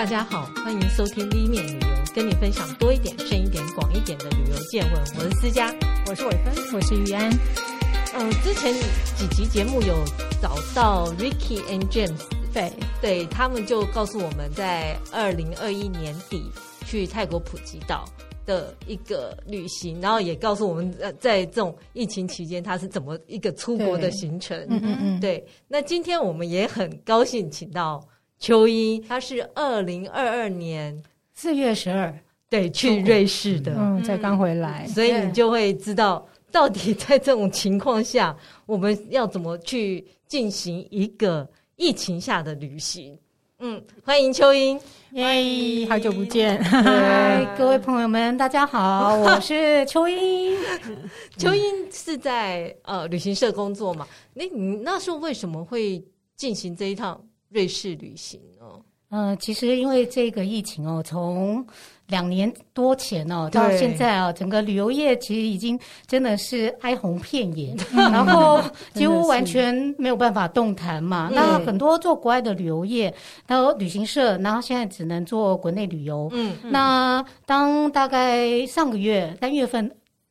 大家好，欢迎收听 Li 面旅游，跟你分享多一点、深一点、广一点的旅游见闻。我是思佳，我是伟芬，我是玉安。嗯、呃，之前几集节目有找到 Ricky and James，对对，他们就告诉我们在二零二一年底去泰国普吉岛的一个旅行，然后也告诉我们呃，在这种疫情期间他是怎么一个出国的行程。嗯嗯嗯，对。那今天我们也很高兴请到秋英，他是二零二二年。四月十二。对去瑞士的，嗯，才刚回来，所以你就会知道。到底在这种情况下，我们要怎么去进行一个疫情下的旅行？嗯，欢迎秋英，耶，好久不见，嗨，各位朋友们，大家好，我是秋英。秋英是在呃旅行社工作嘛？那你那时候为什么会进行这一趟瑞士旅行呢？嗯、呃，其实因为这个疫情哦，从两年多前哦到现在啊，整个旅游业其实已经真的是哀鸿遍野，然后几乎完全没有办法动弹嘛。那很多做国外的旅游业，还有旅行社，然后现在只能做国内旅游。嗯，那当大概上个月三月份。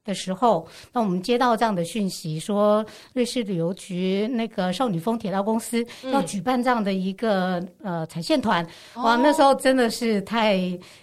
的时候，那我们接到这样的讯息，说瑞士旅游局那个少女峰铁道公司要举办这样的一个、嗯、呃踩线团，哇，那时候真的是太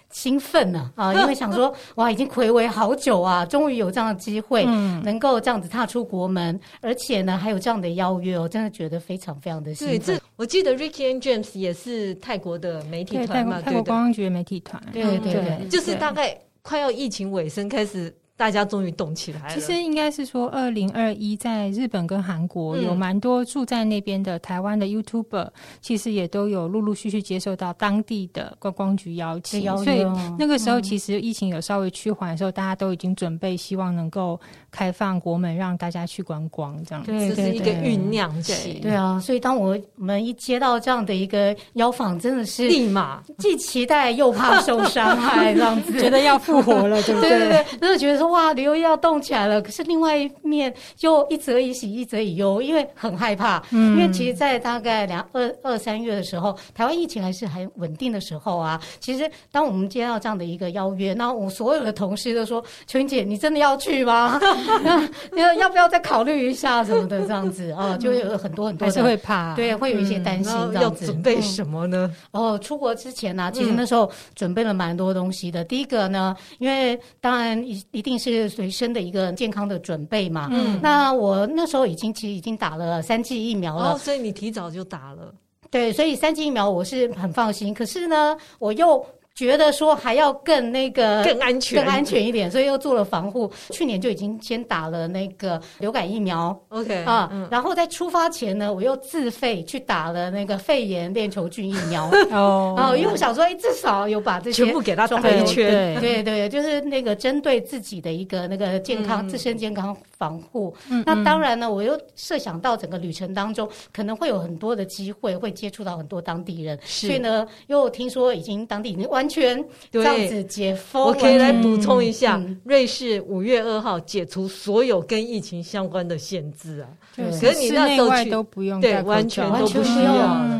兴奋了啊！因为想说哇，已经暌违好久啊，终于有这样的机会，能够这样子踏出国门，嗯、而且呢还有这样的邀约，我真的觉得非常非常的兴奋。对，这我记得 Ricky and James 也是泰国的媒体团嘛，泰国观光局媒体团，对对对，对，就是大概快要疫情尾声开始。大家终于动起来了。其实应该是说，二零二一在日本跟韩国有蛮多住在那边的台湾的 YouTuber，其实也都有陆陆续续接受到当地的观光局邀请。所以那个时候，其实疫情有稍微趋缓的时候，大家都已经准备，希望能够开放国门，让大家去观光。这样子，这是一个酝酿期。对啊，所以当我们一接到这样的一个邀访，真的是立马既期待又怕受伤害，这样子 觉得要复活了，对不对？对对对，真的觉得说。哇，旅游业要动起来了！可是另外一面又一则以喜，一则以忧，因为很害怕。嗯，因为其实，在大概两二二三月的时候，台湾疫情还是很稳定的时候啊。其实，当我们接到这样的一个邀约，那我所有的同事都说：“秋英姐，你真的要去吗？要要不要再考虑一下什么的？这样子啊，就会有很多很多是会怕，对，会有一些担心。这样子，要准备什么呢？哦，出国之前呢、啊，其实那时候准备了蛮多东西的。第一个呢，因为当然一一定。是随身的一个健康的准备嘛？嗯，那我那时候已经其实已经打了三剂疫苗了，哦，所以你提早就打了。对，所以三剂疫苗我是很放心。可是呢，我又。觉得说还要更那个更安全、更安全一点，所以又做了防护。去年就已经先打了那个流感疫苗，OK 啊，嗯、然后在出发前呢，我又自费去打了那个肺炎链球菌疫苗。哦，啊，因为我想说，哎，至少有把这些全部给他打一圈，对对，对，就是那个针对自己的一个那个健康、嗯、自身健康防护。嗯、那当然呢，我又设想到整个旅程当中可能会有很多的机会会接触到很多当地人，是。所以呢，又听说已经当地已经完。全这样子解封，我可以来补充一下，瑞士五月二号解除所有跟疫情相关的限制啊。可是你那时候去都不用，对，完全都不需要。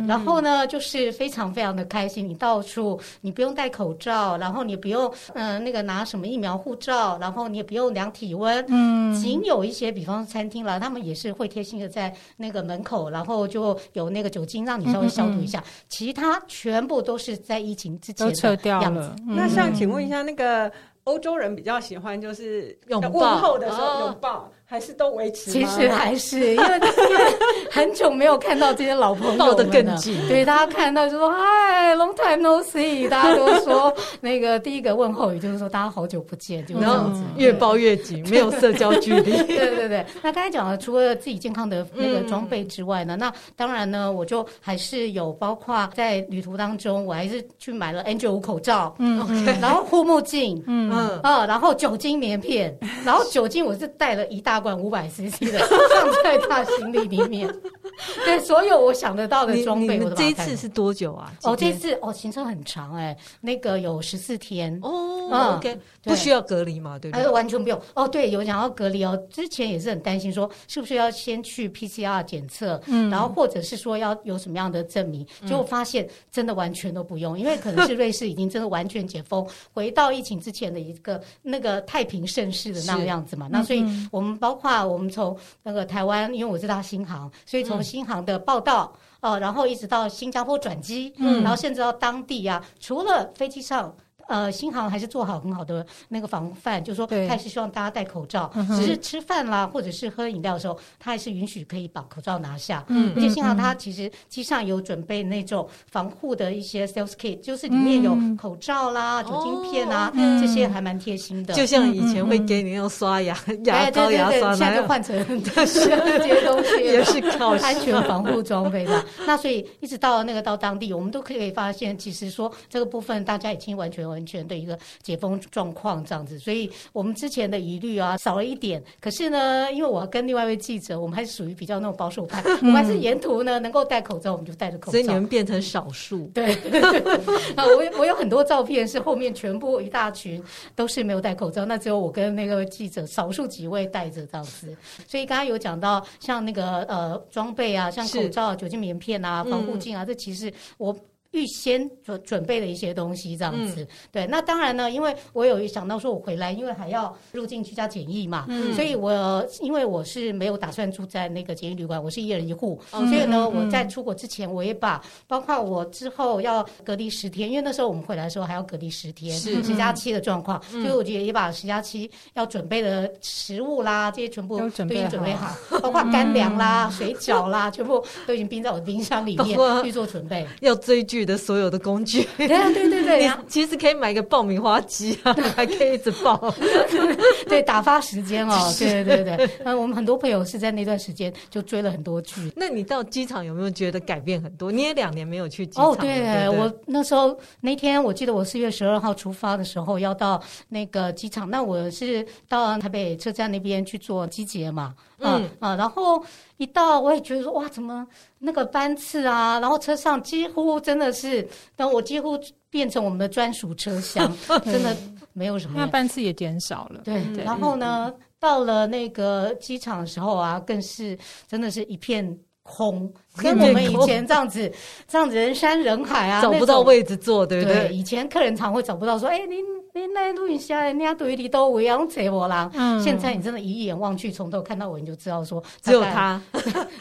然后呢，就是非常非常的开心，你到处你不用戴口罩，然后你不用嗯那个拿什么疫苗护照，然后你也不用量体温。嗯，仅有一些，比方说餐厅啦，他们也是会贴心的在那个门口，然后就有那个酒精让你稍微消毒一下。其他全部都是在疫情之前的。掉了。嗯、那像，请问一下，那个欧洲人比较喜欢就是问候的时候拥抱。还是都维持？其实还是因为因为很久没有看到这些老朋友，抱得更紧。对，大家看到就说嗨，long time no see，大家都说那个第一个问候语就是说大家好久不见，就这样子，越抱越紧，没有社交距离。对对对。那刚才讲了，除了自己健康的那个装备之外呢，那当然呢，我就还是有包括在旅途当中，我还是去买了 N95 口罩，嗯，然后护目镜，嗯嗯啊，然后酒精棉片，然后酒精我是带了一大。罐五百 CC 的 放在他行李里面，对，所有我想得到的装备，我都这一次是多久啊？哦，这次哦，行程很长哎，那个有十四天。哦。嗯，OK，不需要隔离嘛？对不对？完全不用。哦，对，有想要隔离哦。之前也是很担心，说是不是要先去 PCR 检测，嗯，然后或者是说要有什么样的证明？结果发现真的完全都不用，因为可能是瑞士已经真的完全解封，回到疫情之前的一个那个太平盛世的那个样子嘛。那所以我们包括我们从那个台湾，因为我知道新航，所以从新航的报道。哦，然后一直到新加坡转机，嗯，然后甚至到当地呀、啊，除了飞机上。呃，新航还是做好很好的那个防范，就是说，他还是希望大家戴口罩。只是吃饭啦，或者是喝饮料的时候，他还是允许可以把口罩拿下。嗯，而且新航他其实机上有准备那种防护的一些 sales kit，就是里面有口罩啦、酒精片啊，这些还蛮贴心的。就像以前会给你用刷牙、牙膏、牙刷，现在就换成这些东西，也是靠 安全防护装备吧。那所以一直到那个到当地，我们都可以发现，其实说这个部分大家已经完全。完全的一个解封状况这样子，所以我们之前的疑虑啊少了一点。可是呢，因为我跟另外一位记者，我们还是属于比较那种保守派，我们还是沿途呢能够戴口罩，我们就戴着口罩。所以你们变成少数。对，啊，我我有很多照片是后面全部一大群都是没有戴口罩，那只有我跟那个记者少数几位戴着这样子。所以刚刚有讲到像那个呃装备啊，像口罩、酒精棉片啊、防护镜啊，这其实我。预先准准备的一些东西，这样子，嗯、对。那当然呢，因为我有想到说，我回来，因为还要入境居家检疫嘛，嗯、所以我因为我是没有打算住在那个检疫旅馆，我是一人一户，嗯、所以呢，我在出国之前，我也把包括我之后要隔离十天，因为那时候我们回来的时候还要隔离十天，是。十加七的状况，嗯、所以我觉得也把十加七要准备的食物啦，这些全部都已经准备好，包括干粮啦、水饺啦，全部都已经冰在我的冰箱里面 去做准备，要追剧。的所有的工具，对对对对，其实可以买个爆米花机啊，还可以一直爆，对，打发时间哦，对对对对。那我们很多朋友是在那段时间就追了很多剧。那你到机场有没有觉得改变很多？你也两年没有去机场。哦，对，我那时候那天我记得我四月十二号出发的时候要到那个机场，那我是到台北车站那边去做机捷嘛。嗯啊，然后一到我也觉得说哇，怎么那个班次啊，然后车上几乎真的是，但我几乎变成我们的专属车厢，真的没有什么。那班次也减少了。对，对然后呢，到了那个机场的时候啊，更是真的是一片空，跟我们以前这样子这样子人山人海啊，找不到位置坐，对不对？以前客人常会找不到说，哎，您。你来录一下，人家对你都围样扯我啦。嗯，现在你真的一眼望去，从头看到尾，你就知道说只有他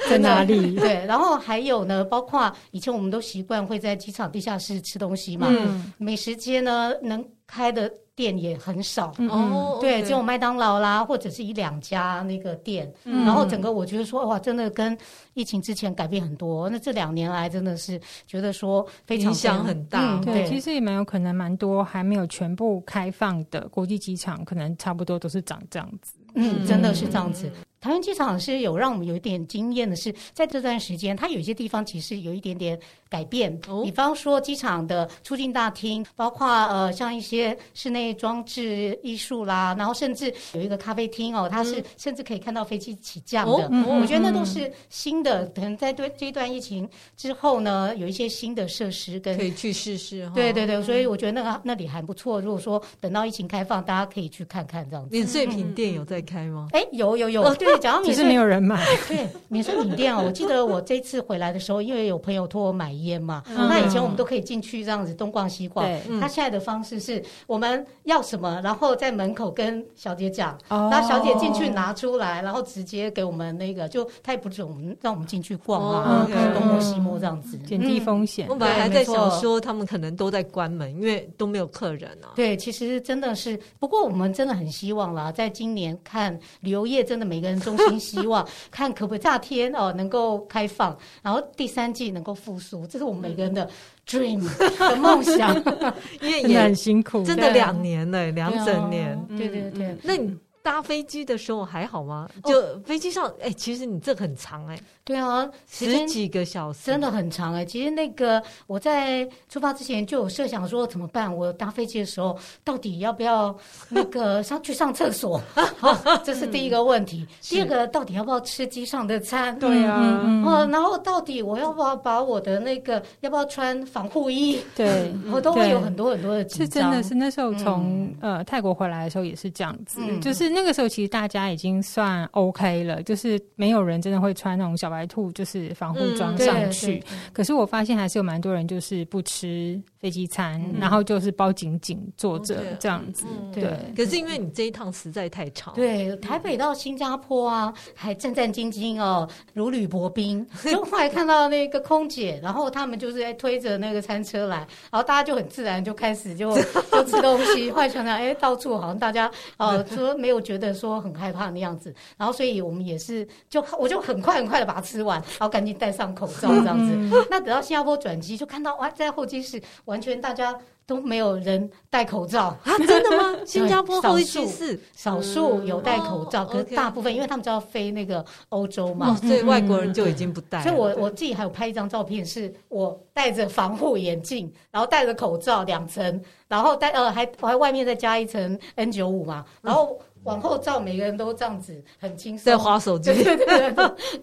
在哪里。对，然后还有呢，包括以前我们都习惯会在机场地下室吃东西嘛。嗯，美食街呢能开的店也很少。哦，对，只有麦当劳啦，或者是一两家那个店。然后整个我觉得说哇，真的跟疫情之前改变很多。那这两年来真的是觉得说非常影响很大。对，其实也蛮有可能蛮多还没有全部。开放的国际机场可能差不多都是长这样子，嗯，真的是这样子。桃园机场是有让我们有一点惊艳的是，在这段时间，它有一些地方其实有一点点改变。哦，比方说机场的出境大厅，包括呃像一些室内装置艺术啦，然后甚至有一个咖啡厅哦，它是甚至可以看到飞机起降的。我觉得那都是新的，可能在对这一段疫情之后呢，有一些新的设施跟可以去试试。对对对，所以我觉得那个那里还不错。如果说等到疫情开放，大家可以去看看这样子。免税品店有在开吗？哎，有有有，对。其实没有人买。对，免税品店哦，我记得我这次回来的时候，因为有朋友托我买烟嘛，那以前我们都可以进去这样子东逛西逛。他现在的方式是我们要什么，然后在门口跟小姐讲，然后小姐进去拿出来，然后直接给我们那个，就他也不准我们让我们进去逛啊，东摸西摸这样子，减低风险。我本来还在想说，他们可能都在关门，因为都没有客人啊。对，其实真的是，不过我们真的很希望啦，在今年看旅游业，真的每个人衷心希望 看可不可以夏天哦能够开放，然后第三季能够复苏，这是我们每个人的 dream 的梦想。因为也很辛苦，真的两年了，两整年。对对对，那你。搭飞机的时候还好吗？就飞机上，哎、欸，其实你这很长哎、欸。对啊，十几个小时真的很长哎、欸。其实那个我在出发之前就有设想说怎么办？我搭飞机的时候到底要不要那个 上去上厕所？好，这是第一个问题。第二个，到底要不要吃机上的餐？对啊，哦，然后到底我要不要把我的那个要不要穿防护衣？对，我都会有很多很多的紧张。是真的是那时候从、嗯、呃泰国回来的时候也是这样子，嗯、就是那个时候其实大家已经算 OK 了，就是没有人真的会穿那种小白兔，就是防护装上去。嗯、可是我发现还是有蛮多人就是不吃飞机餐，嗯、然后就是包紧紧坐着这样子。嗯、对，可是因为你这一趟实在太长，对，台北到新加坡啊，还战战兢兢哦，如履薄冰。就后来看到那个空姐，然后他们就是在推着那个餐车来，然后大家就很自然就开始就 就吃东西。后来想想，哎，到处好像大家呃说没有觉得说很害怕的样子，然后所以我们也是就我就很快很快的把它吃完。然后赶紧戴上口罩这样子。嗯、那等到新加坡转机，就看到哇，在候机室完全大家都没有人戴口罩 啊！真的吗？新加坡候机室少数有戴口罩，嗯、可是大部分、哦、因为他们就要飞那个欧洲嘛，所以外国人就已经不戴。所以我我自己还有拍一张照片，是我戴着防护眼镜，然后戴着口罩两层，然后戴呃还我还外面再加一层 N 九五嘛，然后。往后照，每个人都这样子，很轻松，在滑手机。对对对对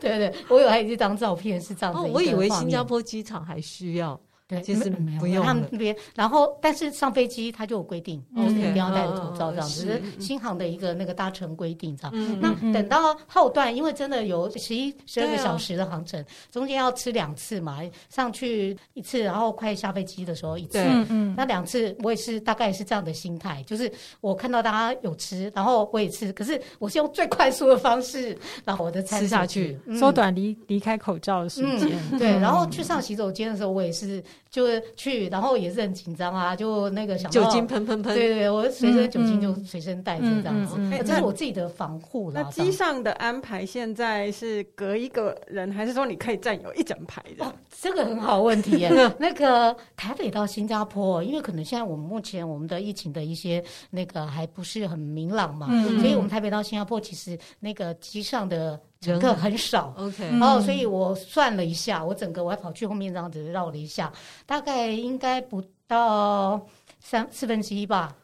对对，我有还有一张照片是这样子。哦，我以为新加坡机场还需要。对，其实不用他们那边，然后但是上飞机他就有规定，就是一定要戴着口罩这样子，是新航的一个那个搭乘规定这样。那等到后段，因为真的有十一十二个小时的航程，中间要吃两次嘛，上去一次，然后快下飞机的时候一次。嗯，那两次我也是大概是这样的心态，就是我看到大家有吃，然后我也吃，可是我是用最快速的方式把我的餐吃下去，缩短离离开口罩的时间。对，然后去上洗手间的时候，我也是。就是去，然后也是很紧张啊，就那个想酒精喷喷喷，对对对，我随身酒精就随身带着这样子，这是我自己的防护啦。那机上的安排现在是隔一个人，还是说你可以占有一整排的？哦，这个很好问题耶。那个台北到新加坡，因为可能现在我们目前我们的疫情的一些那个还不是很明朗嘛，所以我们台北到新加坡其实那个机上的。乘客很少，OK，然后所以我算了一下，我整个我还跑去后面这样子绕了一下，大概应该不到三四分之一吧，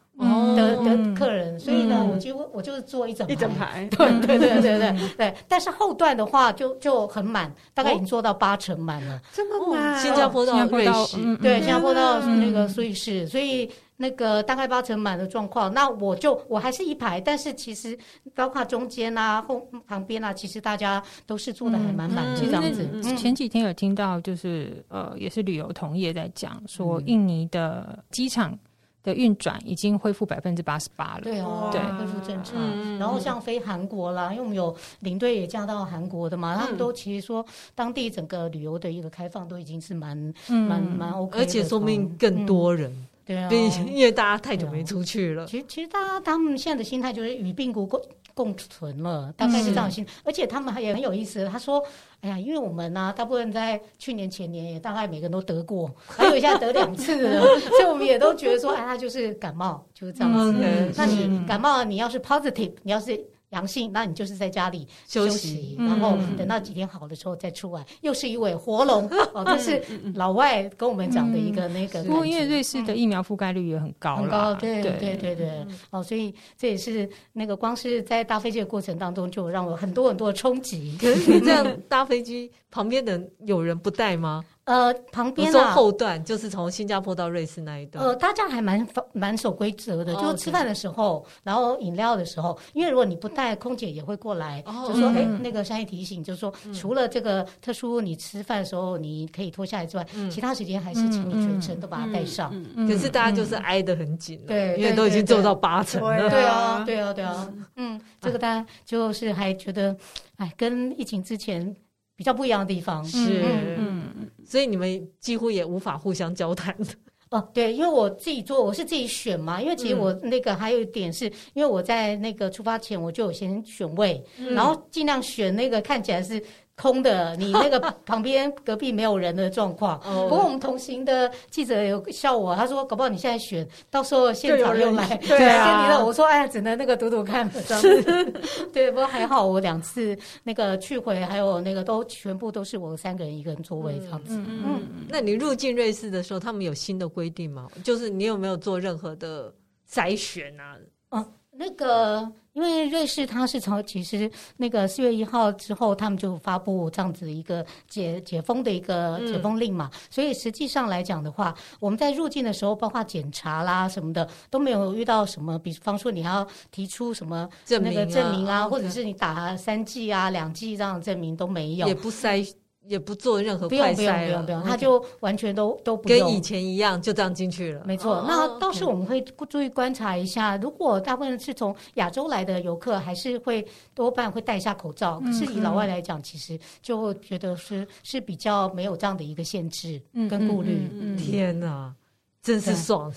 的的客人，所以呢，我几乎我就是坐一整一整排，对对对对对对，但是后段的话就就很满，大概已经做到八成满了，这么满，新加坡到瑞士，对，新加坡到那个瑞士，所以。那个大概八成满的状况，那我就我还是一排，但是其实包括中间啊、后旁边啊，其实大家都是坐的还蛮满的这样子。嗯嗯、前几天有听到，就是呃，也是旅游同业在讲说，印尼的机场的运转已经恢复百分之八十八了。对哦，对，恢复正常。嗯、然后像飞韩国啦，因为我们有领队也嫁到韩国的嘛，嗯、他们都其实说当地整个旅游的一个开放都已经是蛮蛮蛮 OK，而且说明更多人。嗯对啊，因为大家太久没出去了。其实，其实大家他们现在的心态就是与病毒共共存了，大概是这样的心。而且他们还也很有意思，他说：“哎呀，因为我们呢，大部分在去年前年也大概每个人都得过，还有一下得两次了，所以我们也都觉得说，哎，他就是感冒，就是这样子。那你感冒，你要是 positive，你要是。”阳性，那你就是在家里休息，然后等到几天好的时候再出来，又是一尾活龙 哦。这是老外跟我们讲的一个那个。不过因为瑞士的疫苗覆盖率也很高，很高，对对对对。哦，所以这也是那个光是在搭飞机的过程当中，就让我很多很多的冲击。可是你这样搭飞机，旁边的有人不带吗？呃，旁边啊，后段就是从新加坡到瑞士那一段。呃，大家还蛮蛮守规则的，就吃饭的时候，然后饮料的时候，因为如果你不带，空姐也会过来，就说，哎，那个商业提醒，就是说，除了这个特殊你吃饭的时候你可以脱下来之外，其他时间还是请你全程都把它带上。可是大家就是挨得很紧，对，因为都已经做到八成了。对啊，对啊，对啊，嗯，这个大家就是还觉得，哎，跟疫情之前。比较不一样的地方。是，嗯，所以你们几乎也无法互相交谈的。哦。对，因为我自己做，我是自己选嘛。因为其实我那个还有一点是，因为我在那个出发前我就有先选位，然后尽量选那个看起来是空的，你那个旁边隔壁没有人的状况。不过我们同行的记者有笑我，他说：“搞不好你现在选，到时候现场又来，对啊。”我说：“哎呀，只能那个赌赌看。”是。对，不过还好，我两次那个去回还有那个都全部都是我三个人一个人座位这样子。嗯嗯，嗯。那你入境瑞士的时候，他们有新的规定吗？就是你有没有做任何的筛选啊？嗯，那个。因为瑞士它是从其实那个四月一号之后，他们就发布这样子一个解解封的一个解封令嘛，嗯、所以实际上来讲的话，我们在入境的时候，包括检查啦什么的，都没有遇到什么，比方说你还要提出什么那个证明啊，或者是你打三剂啊、两剂这样的证明都没有，也不筛。也不做任何快筛，不用不用不用，他就完全都都不，跟以前一样，就这样进去了。没错，那倒是我们会注意观察一下，如果大部分是从亚洲来的游客，还是会多半会戴一下口罩。可是以老外来讲，其实就会觉得是是比较没有这样的一个限制跟顾虑。天哪！真是爽！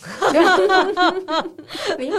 你 应该，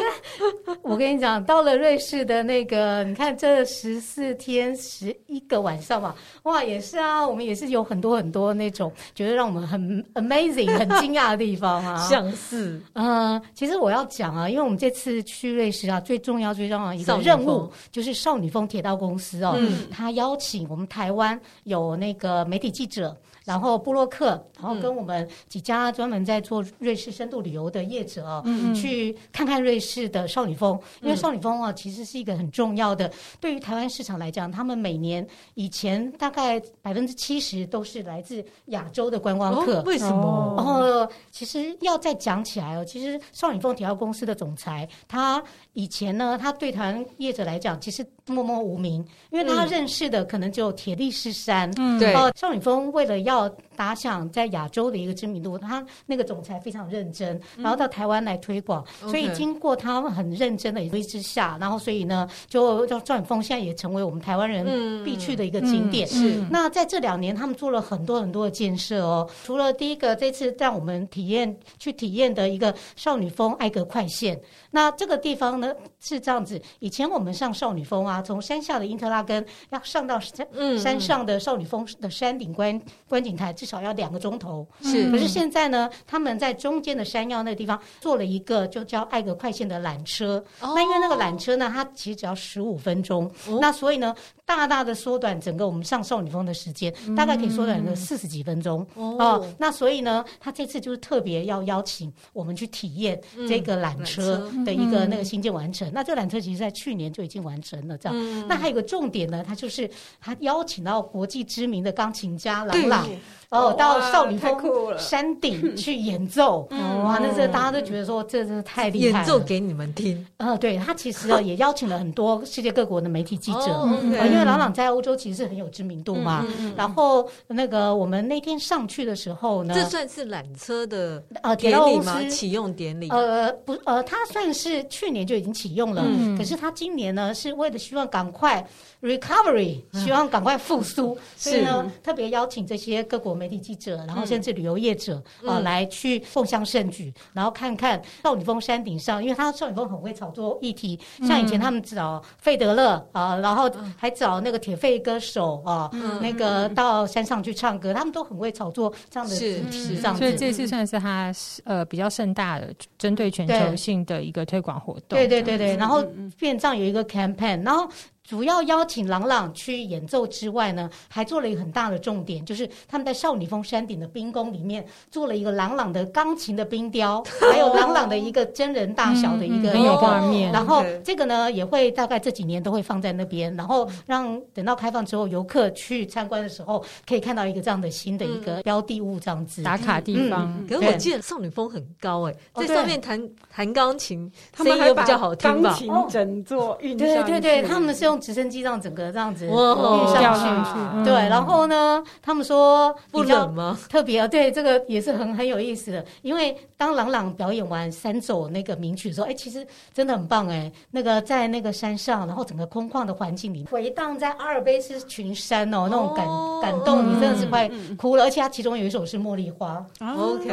我跟你讲，到了瑞士的那个，你看这十四天十一个晚上嘛，哇，也是啊，我们也是有很多很多那种觉得让我们很 amazing、很惊讶的地方啊。像是，嗯，其实我要讲啊，因为我们这次去瑞士啊，最重要、最重要的一个任务就是少女峰铁道公司哦，嗯、他邀请我们台湾有那个媒体记者。然后布洛克，然后跟我们几家专门在做瑞士深度旅游的业者啊，嗯、去看看瑞士的少女峰。因为少女峰啊，其实是一个很重要的，对于台湾市场来讲，他们每年以前大概百分之七十都是来自亚洲的观光客。哦、为什么？然后其实要再讲起来哦，其实少女峰铁道公司的总裁，他以前呢，他对台湾业者来讲，其实默默无名，因为他认识的可能只有铁力士山。嗯，对。少女峰为了要要打响在亚洲的一个知名度，他那个总裁非常认真，然后到台湾来推广，嗯、所以经过他们很认真的一之下，然后所以呢，就叫少女峰现在也成为我们台湾人必去的一个景点。是、那在这两年，他们做了很多很多的建设哦。除了第一个这次让我们体验去体验的一个少女峰艾格快线，那这个地方呢是这样子，以前我们上少女峰啊，从山下的因特拉根要上到山山上的少女峰的山顶观观。景台至少要两个钟头，是。可是现在呢，他们在中间的山腰那个地方做了一个就叫艾格快线的缆车。哦、那因为那个缆车呢，它其实只要十五分钟，哦、那所以呢，大大的缩短整个我们上少女峰的时间，嗯、大概可以缩短个四十几分钟。哦，哦，那所以呢，他这次就是特别要邀请我们去体验这个缆车的一个那个新建完成。嗯、那这个缆车其实在去年就已经完成了，这样。嗯、那还有一个重点呢，他就是他邀请到国际知名的钢琴家郎朗。哦，到少女峰山顶去演奏，哇，那这大家都觉得说这真是太厉害了。演奏给你们听。呃，对，他其实也邀请了很多世界各国的媒体记者，因为朗朗在欧洲其实是很有知名度嘛。然后那个我们那天上去的时候呢，这算是缆车的呃典礼吗？启用典礼？呃，不，呃，他算是去年就已经启用了，可是他今年呢是为了希望赶快 recovery，希望赶快复苏，所以呢特别邀请这些各国媒。媒体记者，然后甚至旅游业者啊，来去共襄盛举，然后看看少女峰山顶上，因为他少女峰很会炒作议题，像以前他们找费德勒啊，然后还找那个铁肺歌手啊，那个到山上去唱歌，他们都很会炒作这样的主题，这样子。所以这次算是他呃比较盛大的针对全球性的一个推广活动。对对对对，然后变这样有一个 campaign，然后。主要邀请朗朗去演奏之外呢，还做了一个很大的重点，就是他们在少女峰山顶的冰宫里面做了一个朗朗的钢琴的冰雕，还有朗朗的一个真人大小的一个画面。然后这个呢，也会大概这几年都会放在那边，然后让等到开放之后，游客去参观的时候，可以看到一个这样的新的一个标的物，这样子打卡地方。可是我记得少女峰很高哎，在上面弹弹钢琴，声音又比较好听吧？钢琴整座运对对对，他们是用。直升机这样整个这样子运上去，对，然后呢，他们说比较特别啊，对，这个也是很很有意思的，因为当朗朗表演完三首那个名曲的时候，哎，其实真的很棒哎，那个在那个山上，然后整个空旷的环境里，回荡在阿尔卑斯群山哦，那种感感动，你真的是快哭了，而且他其中有一首是茉莉花，OK，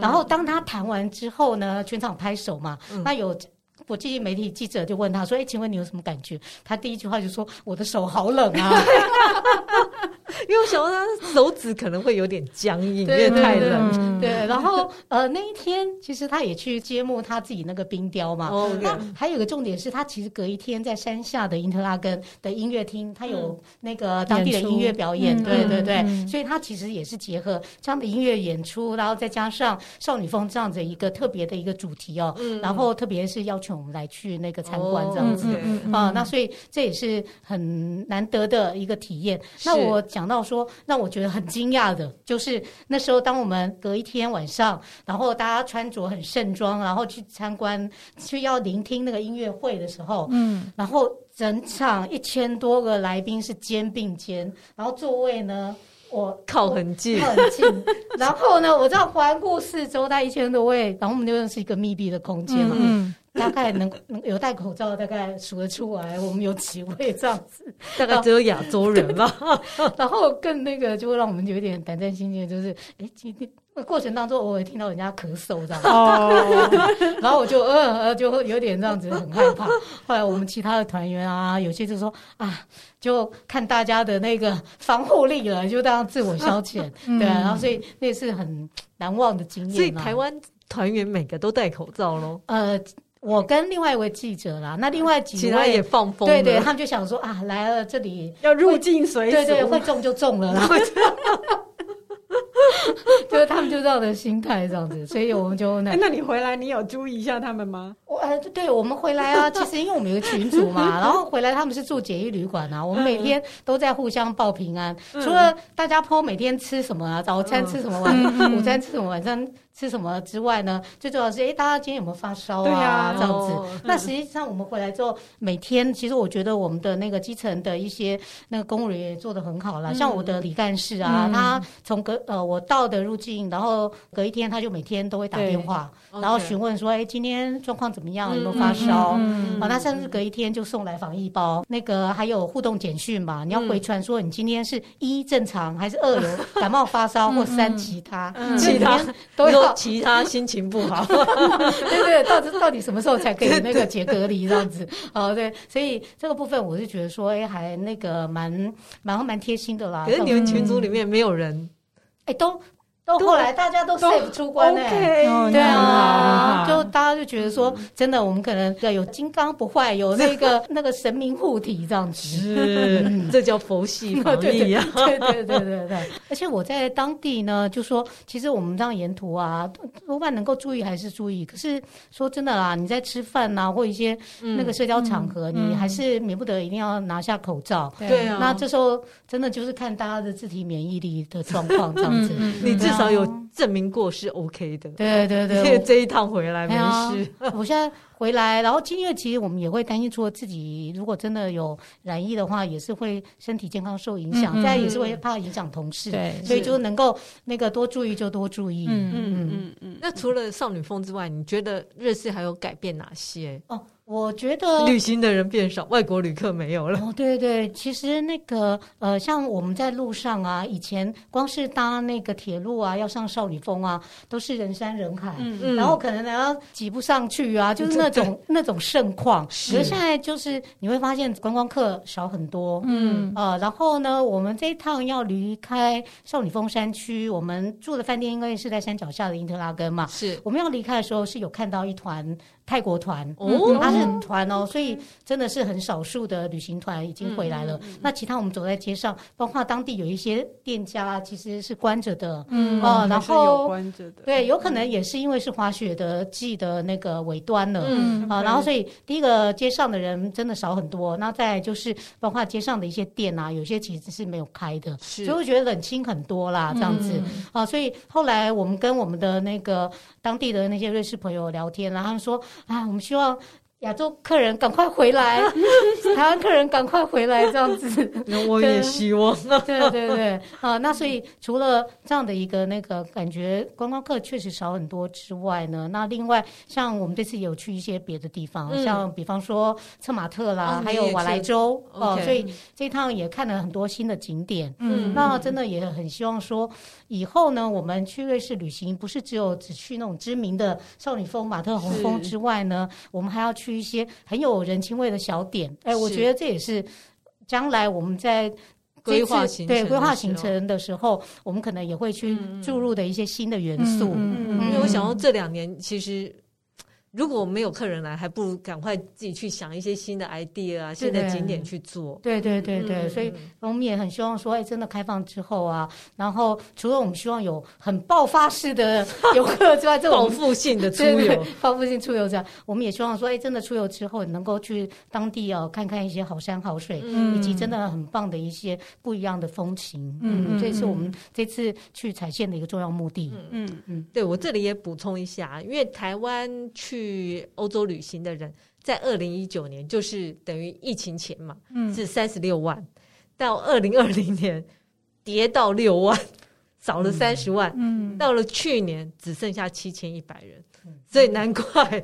然后当他弹完之后呢，全场拍手嘛，那有。国际媒体记者就问他说：“哎，请问你有什么感觉？”他第一句话就说：“我的手好冷啊。” 因为我想到他手指可能会有点僵硬，因为太冷。对，然后呃那一天其实他也去揭幕他自己那个冰雕嘛。哦。那还有个重点是他其实隔一天在山下的因特拉根的音乐厅，他有那个当地的音乐表演。对对对。所以他其实也是结合这样的音乐演出，然后再加上少女风这样子一个特别的一个主题哦。嗯。然后特别是邀请我们来去那个参观这样子啊，那所以这也是很难得的一个体验。那我讲到说，让我觉得很惊讶的，就是那时候当我们隔一天晚上，然后大家穿着很盛装，然后去参观，去要聆听那个音乐会的时候，嗯，然后整场一千多个来宾是肩并肩，然后座位呢，我靠很近，靠很近。然后呢，我这样环顾四周，大概一千多位，然后我们就是一个密闭的空间嘛。嗯 大概能能有戴口罩，大概数得出来，我们有几位这样子，大概只有亚洲人吧。然后更那个，就会让我们有点胆战心惊，就是哎，今天过程当中偶尔听到人家咳嗽这样然后我就呃呃，就会有点这样子很害怕。后来我们其他的团员啊，有些就说啊，就看大家的那个防护力了，就当自我消遣，嗯、对、啊，然后所以那是很难忘的经验。所以台湾团员每个都戴口罩喽？呃。我跟另外一位记者啦，那另外几位其他也放风，对对，他们就想说啊，来了这里要入境随俗，对对，会中就中了啦。就是他们就这样的心态这样子，所以我们就那、欸……那你回来，你有注意一下他们吗？我呃，对我们回来啊，其实因为我们有个群组嘛，然后回来他们是住简易旅馆啊，我们每天都在互相报平安。嗯、除了大家 po 每天吃什么啊，早餐吃什么，晚、嗯、午餐吃什么，晚餐吃什么之外呢，最重要是哎，大家今天有没有发烧啊？对啊，这样子。哦、那实际上我们回来之后，每天其实我觉得我们的那个基层的一些那个公务员也做得很好了，嗯、像我的李干事啊，嗯、他从隔呃我到的入境，然后隔一天他就每天都会打电话，然后询问说，哎，今天状况怎么样？有没有发烧？好，那甚至隔一天就送来防疫包，那个还有互动简讯嘛？你要回传说你今天是一正常还是二有感冒发烧 或三其他？其他都有其他心情不好。对对，到底到底什么时候才可以那个解隔离这样子？哦，对，所以这个部分我是觉得说，哎，还那个蛮蛮蛮贴心的啦。可是你们群组里面没有人，哎，都。到后来大家都 safe 出关呢，对啊，就大家就觉得说，真的，我们可能要有金刚不坏，有那个 那个神明护体这样子，是，这叫佛系防疫啊，对 对对对对。而且我在当地呢，就说，其实我们这样沿途啊，多半能够注意还是注意。可是说真的啦，你在吃饭啊，或一些那个社交场合，你还是免不得一定要拿下口罩。对啊，那这时候真的就是看大家的自体免疫力的状况这样子，你这。至少有证明过是 OK 的，对对对，这一趟回来没事。我现在回来，然后因为其实我们也会担心，说自己如果真的有染疫的话，也是会身体健康受影响，再也是会怕影响同事，对，所以就能够那个多注意就多注意。嗯嗯嗯嗯。那除了少女风之外，你觉得瑞士还有改变哪些？哦。我觉得旅行的人变少，外国旅客没有了。哦，对对，其实那个呃，像我们在路上啊，以前光是搭那个铁路啊，要上少女峰啊，都是人山人海，嗯嗯，然后可能还要挤不上去啊，就是那种那种盛况。是，可是现在就是你会发现观光客少很多，嗯呃，然后呢，我们这一趟要离开少女峰山区，我们住的饭店应该是在山脚下的因特拉根嘛，是，我们要离开的时候是有看到一团。泰国团，哦，他是团哦，所以真的是很少数的旅行团已经回来了。那其他我们走在街上，包括当地有一些店家其实是关着的，嗯，哦，然后关着的，对，有可能也是因为是滑雪的季的那个尾端了，嗯，啊，然后所以第一个街上的人真的少很多。那再就是包括街上的一些店啊，有些其实是没有开的，所以我觉得冷清很多啦，这样子。啊。所以后来我们跟我们的那个当地的那些瑞士朋友聊天，然后他们说。啊，我们希望亚洲客人赶快回来，台湾客人赶快回来，这样子。那我也希望。对对对，啊，那所以除了这样的一个那个感觉，观光客确实少很多之外呢，那另外像我们这次有去一些别的地方，嗯、像比方说策马特啦，哦、还有瓦莱州哦，所以这一趟也看了很多新的景点。嗯，那真的也很希望说。以后呢，我们去瑞士旅行，不是只有只去那种知名的少女峰、马特洪峰之外呢，我们还要去一些很有人情味的小点。哎，我觉得这也是将来我们在规划行程对规划行程的时候，我们可能也会去注入的一些新的元素。嗯，因为我想到这两年其实。如果没有客人来，还不如赶快自己去想一些新的 idea 啊，新的景点去做。对对对对，嗯、所以我们也很希望说，哎，真的开放之后啊，然后除了我们希望有很爆发式的游客之外，这种报复性的出游，报复性出游这样，我们也希望说，哎，真的出游之后能够去当地哦，看看一些好山好水，嗯、以及真的很棒的一些不一样的风情。嗯，嗯这是我们这次去踩线的一个重要目的。嗯嗯，嗯对我这里也补充一下，因为台湾去。去欧洲旅行的人，在二零一九年，就是等于疫情前嘛，嗯、是三十六万，到二零二零年跌到六万，少了三十万，嗯，到了去年只剩下七千一百人，嗯、所以难怪。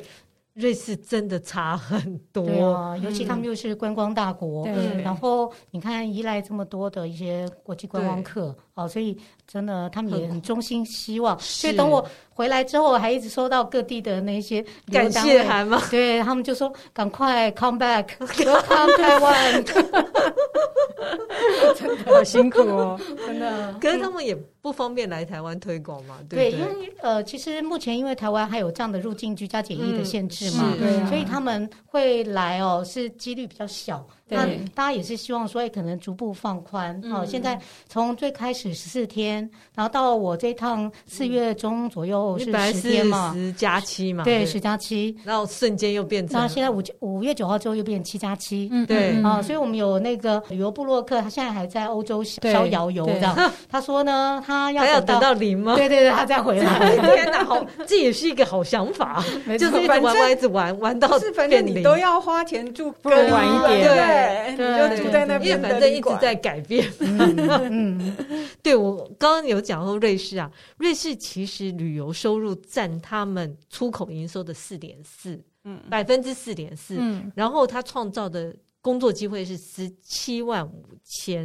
瑞士真的差很多，对啊，尤其他们又是观光大国，嗯、然后你看依赖这么多的一些国际观光客，哦，所以真的他们也很衷心希望。所以等我回来之后，还一直收到各地的那些感谢函嘛？对，他们就说赶快 come back，come 台湾，真的好辛苦哦，真的。可是他们也不方便来台湾推广嘛，对不对？对，因为呃，其实目前因为台湾还有这样的入境居家检疫的限制。是嘛？对，所以他们会来哦，是几率比较小。那大家也是希望说，可能逐步放宽。好，现在从最开始十四天，然后到我这趟四月中左右是十天嘛，十加七嘛，对，十加七，然后瞬间又变成，然后现在五五月九号之后又变七加七，嗯对啊，所以我们有那个旅游部落客，他现在还在欧洲逍遥游这样。他说呢，他要等到零吗？对对对，他再回来。天哪，好，这也是一个好想法，就是一直玩玩，一直玩玩到变零，你都要花钱住更晚一点，对。对，你就住在那边，因为反正一直在改变。嗯，对，我刚刚有讲说瑞士啊，瑞士其实旅游收入占他们出口营收的四点四，嗯，百分之四点四。嗯，然后他创造的工作机会是十七万五千，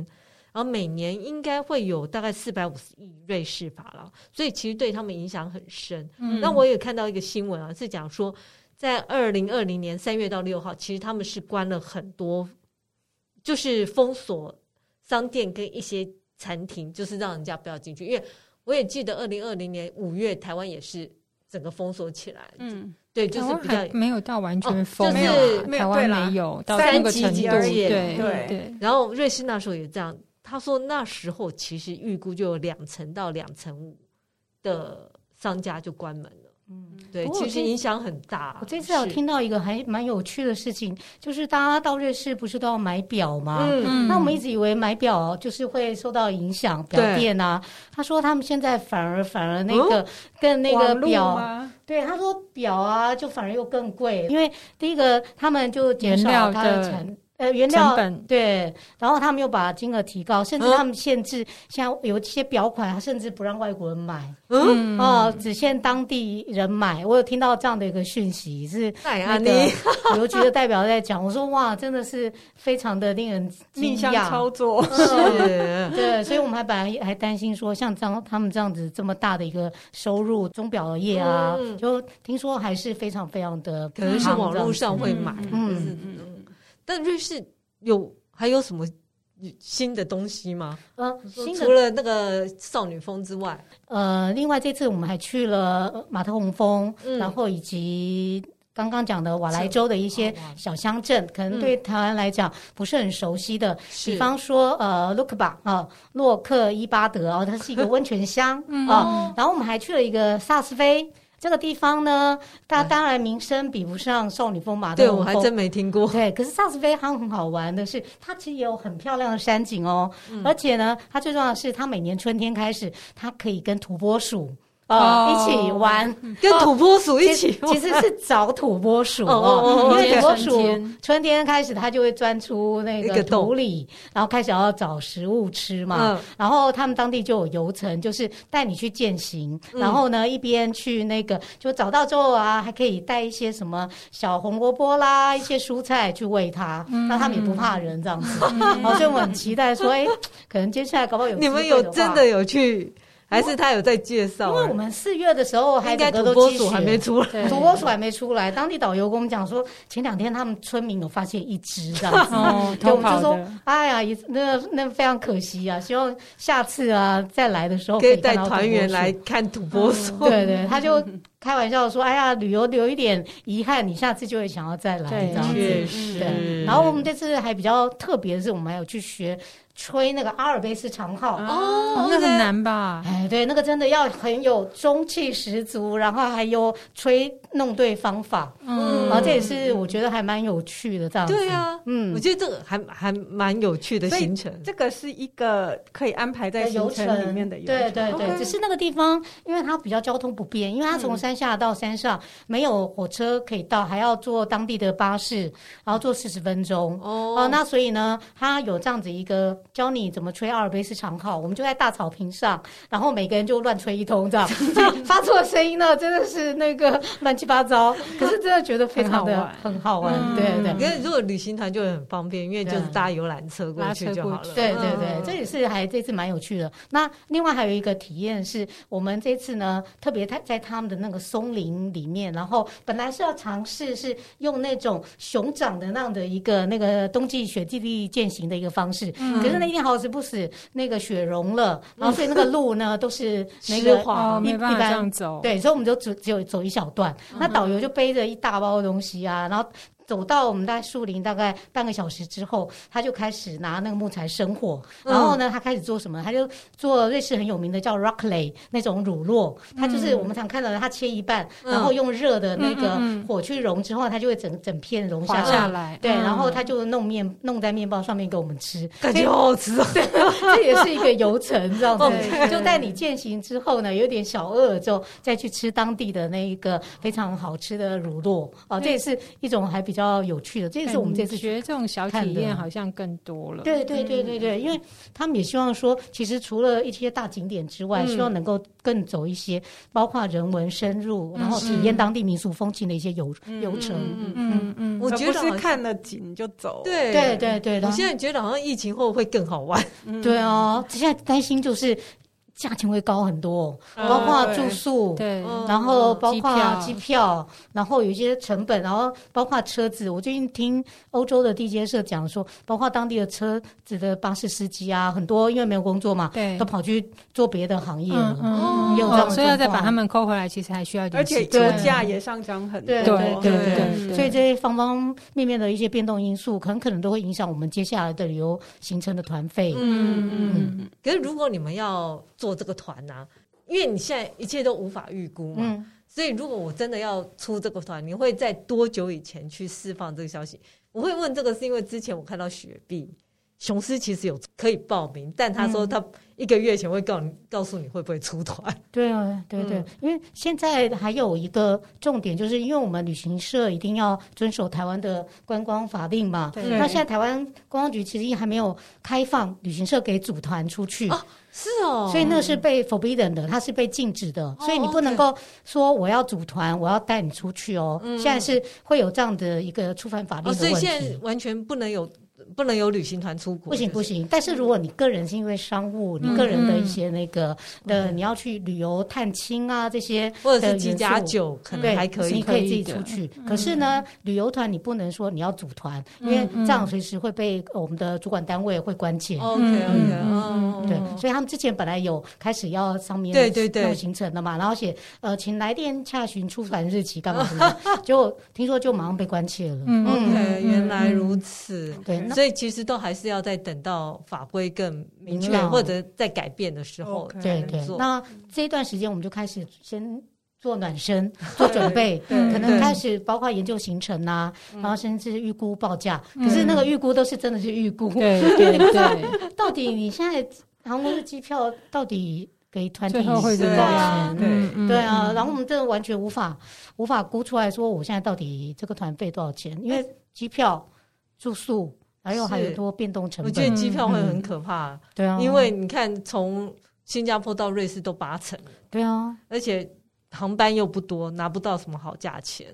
然后每年应该会有大概四百五十亿瑞士法郎，所以其实对他们影响很深。嗯，那我也看到一个新闻啊，是讲说在二零二零年三月到六号，其实他们是关了很多。就是封锁商店跟一些餐厅，就是让人家不要进去。因为我也记得二零二零年五月，台湾也是整个封锁起来。嗯，对，就是比较没有到完全封，就是台湾没有到那个程度。对对对。然后瑞士那时候也这样，他说那时候其实预估就有两层到两层五的商家就关门了。嗯，对，其实影响很大。我这次有听到一个还蛮有趣的事情，就是大家到瑞士不是都要买表吗？嗯，那我们一直以为买表就是会受到影响，表店啊。他说他们现在反而反而那个更那个表，对，他说表啊就反而又更贵，因为第一个他们就减少它的成。呃，原料本。对，然后他们又把金额提高，甚至他们限制，像有一些表款，甚至不让外国人买，嗯，哦，只限当地人买。我有听到这样的一个讯息，是那个旅游 局的代表在讲。我说哇，真的是非常的令人逆向操作，是，对，所以我们还本来还担心说，像这样他们这样子这么大的一个收入，钟表业啊，就听说还是非常非常的，可能是网络上会。买，嗯嗯。但瑞士有还有什么新的东西吗？呃，除了那个少女峰之外，呃，另外这次我们还去了马特洪峰，嗯、然后以及刚刚讲的瓦莱州的一些小乡镇，哦、可能对台湾来讲不是很熟悉的，嗯、比方说呃，洛克巴啊，洛克伊巴德啊，它是一个温泉乡、嗯、啊，然后我们还去了一个萨斯菲。这个地方呢，它当然名声比不上少女峰马特洪峰，对，我还真没听过。对，可是萨斯菲它很好玩的是，它其实也有很漂亮的山景哦，嗯、而且呢，它最重要的是，它每年春天开始，它可以跟土拨鼠。哦，一起玩，跟土拨鼠一起，其实是找土拨鼠 哦，因为土拨鼠春天。开始，它就会钻出那个土里，然后开始要找食物吃嘛。然后他们当地就有游程，就是带你去践行，然后呢一边去那个，就找到之后啊，还可以带一些什么小红萝卜啦，一些蔬菜去喂它，那他们也不怕人这样子。所以我很期待说，哎，可能接下来搞不好有你们有真的有去。还是他有在介绍？因为我们四月的时候还应该土拨鼠还没出来，土拨鼠还没出来。当地导游跟我们讲说，前两天他们村民有发现一只这样子 哦，我们就说，哎呀，也那那非常可惜啊，希望下次啊再来的时候可以带团员来看土拨鼠。嗯、对对，他就开玩笑说，哎呀，旅游留一点遗憾，你下次就会想要再来这样子。对，对，然后我们这次还比较特别的是，我们还有去学。吹那个阿尔卑斯长号哦，那很难吧？哎，对，那个真的要很有中气十足，然后还有吹弄对方法，嗯，然后这也是我觉得还蛮有趣的这样子。对啊，嗯，我觉得这个还还蛮有趣的行程。这个是一个可以安排在行程里面的游程。对对对，只是那个地方，因为它比较交通不便，因为它从山下到山上没有火车可以到，还要坐当地的巴士，然后坐四十分钟。哦，那所以呢，它有这样子一个。教你怎么吹阿尔卑斯长号，我们就在大草坪上，然后每个人就乱吹一通，这样 发出的声音呢，真的是那个乱七八糟。可是真的觉得非常的很好玩，对对。因为如果旅行团就会很方便，因为就是搭游览车过去就好了。对对对，这也是还这次蛮有趣的。那另外还有一个体验是，我们这次呢特别在在他们的那个松林里面，然后本来是要尝试是用那种熊掌的那样的一个那个冬季雪地力践行的一个方式，可是那。一天好死不死，那个雪融了，然后所以那个路呢都是那个 滑，没办法这样走。对，所以我们就只只有走一小段，那导游就背着一大包东西啊，然后。走到我们在树林大概半个小时之后，他就开始拿那个木材生火，然后呢，他开始做什么？他就做瑞士很有名的叫 rockley 那种乳酪，他就是我们常看到的，他切一半，然后用热的那个火去融之后，它就会整整片融下下来。对，然后他就弄面弄在面包上面给我们吃，感觉好好吃 哦。这也是一个游程，这样子，就在你践行之后呢，有点小饿了之后，再去吃当地的那一个非常好吃的乳酪。啊，这也是一种还比较。比较有趣的，这也是我们这次觉得这种小体验好像更多了。对对对对对，因为他们也希望说，其实除了一些大景点之外，希望能够更走一些，包括人文深入，然后体验当地民俗风情的一些游游程。嗯嗯嗯，我觉得是看了景就走。对对对对，我现在觉得好像疫情后会更好玩。对哦，现在担心就是。价钱会高很多，包括住宿，对，然后包括机票，然后有一些成本，然后包括车子。我最近听欧洲的地接社讲说，包括当地的车子的巴士司机啊，很多因为没有工作嘛，对，都跑去做别的行业了。嗯，有这样，所以要再把他们扣回来，其实还需要一点，而且油价也上涨很多。对对对对，所以这些方方面面的一些变动因素，很可能都会影响我们接下来的旅游行程的团费。嗯嗯。嗯，可是如果你们要做。这个团呐、啊，因为你现在一切都无法预估嘛，嗯、所以如果我真的要出这个团，你会在多久以前去释放这个消息？我会问这个，是因为之前我看到雪碧雄狮其实有可以报名，但他说他一个月前会告你，告诉你会不会出团。对啊，对对，嗯、因为现在还有一个重点，就是因为我们旅行社一定要遵守台湾的观光法令嘛。对那现在台湾观光局其实还没有开放旅行社给组团出去。啊是哦，所以那是被 forbidden 的，它是被禁止的，所以你不能够说我要组团，我要带你出去哦。现在是会有这样的一个触犯法律的问题，所以现在完全不能有。不能有旅行团出国，不行不行。但是如果你个人是因为商务，你个人的一些那个的，你要去旅游探亲啊这些，或者是几家酒，可能还可以，你可以自己出去。可是呢，旅游团你不能说你要组团，因为这样随时会被我们的主管单位会关切。OK OK，对，所以他们之前本来有开始要上面对对对弄行程的嘛，然后写呃，请来电洽询出团日期干嘛什么的，结果听说就马上被关切了。OK，原来如此。对。所以其实都还是要再等到法规更明确或者在改变的时候才能做。那这一段时间我们就开始先做暖身、做准备，可能开始包括研究行程啊，然后甚至预估报价。可是那个预估都是真的是预估，对 对对。到底你现在航空的机票到底给团体是多少钱？对对啊，然后我们真的完全无法无法估出来说我现在到底这个团费多少钱，因为机票、住宿。还有还有多变动成本，我觉得机票会很可怕。对啊，因为你看从新加坡到瑞士都八成，对啊，而且航班又不多，拿不到什么好价钱。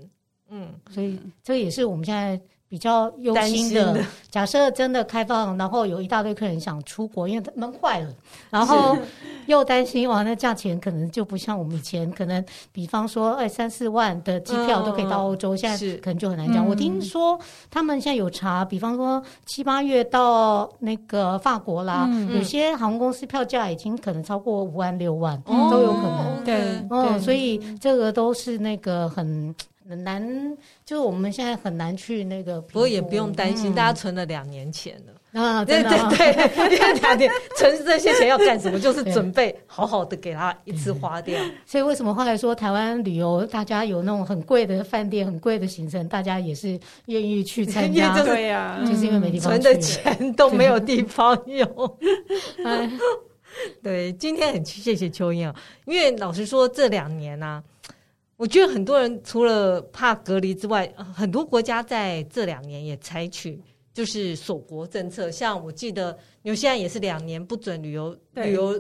嗯，所以这也是我们现在比较忧心的。假设真的开放，然后有一大堆客人想出国，因为门坏了，然后又担心哇，那价钱可能就不像我们以前，可能比方说二三四万的机票都可以到欧洲，现在可能就很难讲。我听说他们现在有查，比方说七八月到那个法国啦，有些航空公司票价已经可能超过五万六万，都有可能。对，哦，所以这个都是那个很。很难，就是我们现在很难去那个。不过也不用担心，嗯、大家存了两年钱了。啊，对对对，因为两年存这些钱要干什么？就是准备好好的给他一次花掉。所以为什么后来说台湾旅游，大家有那种很贵的饭店、很贵的行程，大家也是愿意去参加？对呀，就是因为没地方存的钱都没有地方用。对，今天很谢谢秋英啊，因为老实说这两年呢、啊。我觉得很多人除了怕隔离之外，很多国家在这两年也采取就是锁国政策。像我记得纽西兰也是两年不准旅游，旅游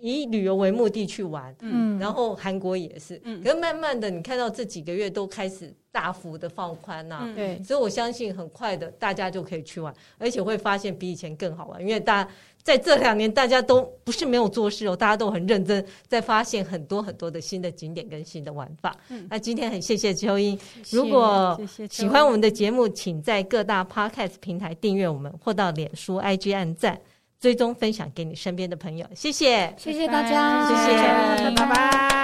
以旅游为目的去玩。嗯，然后韩国也是。嗯，可是慢慢的，你看到这几个月都开始大幅的放宽呐。对，所以我相信很快的大家就可以去玩，而且会发现比以前更好玩，因为大家。在这两年，大家都不是没有做事哦，大家都很认真，在发现很多很多的新的景点跟新的玩法。嗯，那今天很谢谢秋英，如果喜欢我们的节目，请在各大 Podcast 平台订阅我们，或到脸书 IG 按赞，追踪分享给你身边的朋友。谢谢，谢谢大家，谢谢，拜拜。